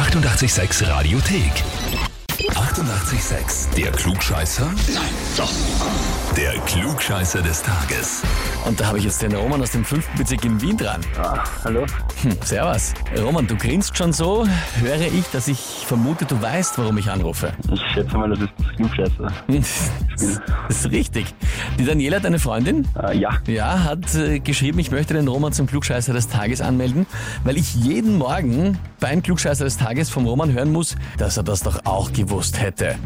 886 Radiothek. 88,6. Der Klugscheißer? Nein, doch. Der Klugscheißer des Tages. Und da habe ich jetzt den Roman aus dem 5. Bezirk in Wien dran. Ah, hallo? Hm, servus. Roman, du grinst schon so, höre ich, dass ich vermute, du weißt, warum ich anrufe. Ich schätze mal, das ist das Klugscheißer. Das ist richtig. Die Daniela, deine Freundin, Ah, ja, ja, hat äh, geschrieben, ich möchte den Roman zum Klugscheißer des Tages anmelden, weil ich jeden Morgen beim Klugscheißer des Tages vom Roman hören muss, dass er das doch auch gewusst hätte.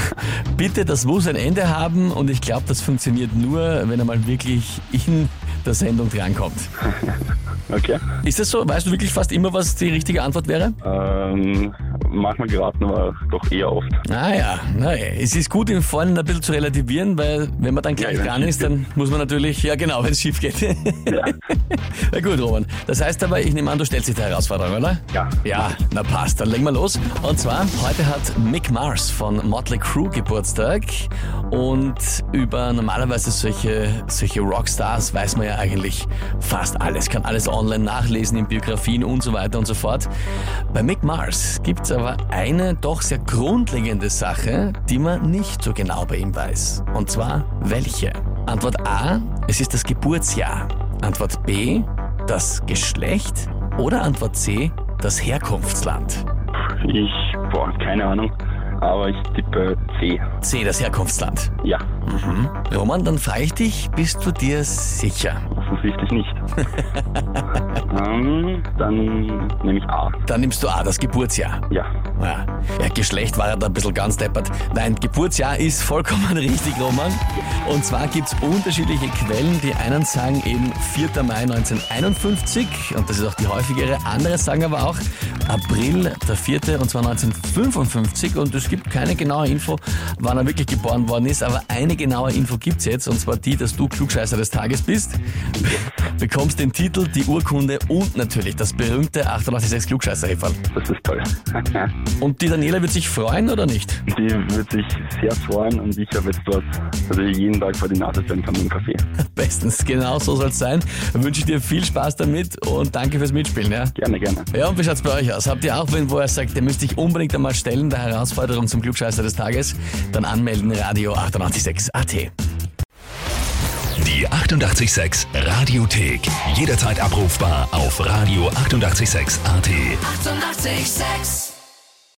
Bitte, das muss ein Ende haben und ich glaube, das funktioniert nur, wenn er mal wirklich in der Sendung drankommt. okay. Ist das so? Weißt du wirklich fast immer, was die richtige Antwort wäre? Ähm, manchmal geraten, aber doch eher oft. Ah ja, naja, es ist gut, im Vorhinein ein bisschen zu relativieren, weil wenn man dann gleich Ja, dran ist, dann muss man natürlich, ja genau, wenn es schief geht. Ja, Na gut, Roman. Das heißt aber, ich nehme an, du stellst dich der Herausforderung, oder? ja. Ja, na passt, dann legen wir los. Und zwar, heute hat Mick Mars von Motley Crue Geburtstag und über normalerweise solche, solche Rockstars weiß man ja eigentlich fast alles, kann alles online nachlesen in Biografien und so weiter und so fort. Bei Mick Mars gibt es aber eine doch sehr grundlegende Sache, die man nicht so genau bei ihm weiß. Und zwar, welche? Antwort A, es ist das Geburtsjahr. Antwort B, das Geschlecht. Oder Antwort C, das Herkunftsland. Ich, boah, keine Ahnung. Aber ich tippe C. C, das Herkunftsland. Ja, Roman, dann frage ich dich, bist du dir sicher? Offensichtlich nicht. ähm, dann nehme ich A. Dann nimmst du A, das Geburtsjahr. Ja. Ja, ja Geschlecht war ja da ein bisschen ganz deppert. Nein, Geburtsjahr ist vollkommen richtig, Roman. Und zwar gibt's unterschiedliche Quellen. Die einen sagen eben 4. Mai 1951 und das ist auch die häufigere. Andere sagen aber auch April der 4. und zwar 1955 und es gibt keine genaue Info, wann er wirklich geboren worden ist, aber eine genaue Info gibt's jetzt und zwar die, dass du Klugscheißer des Tages bist. Bekommst den Titel, die Urkunde und natürlich das berühmte 886 klugscheißer -Häferl. Das ist toll. Und die Daniela wird sich freuen oder nicht? Die wird sich sehr freuen und ich habe jetzt was, also jeden Tag vor die Nase stellen kann mit dem Kaffee. Bestens, genau so soll es sein. Dann wünsche ich dir viel Spaß damit und danke fürs Mitspielen. Ja, Gerne, gerne. ja und wie schaut's bei euch aus? Habt ihr auch wen, wo er sagt, ihr müsst dich unbedingt einmal stellen, der Herausforderung zum Glückscheißer des Tages? Dann anmelden, Radio 886 AT. Die 88,6 Radiothek. Jederzeit abrufbar auf radio886.at. 88,6. Eighty-eight, sex.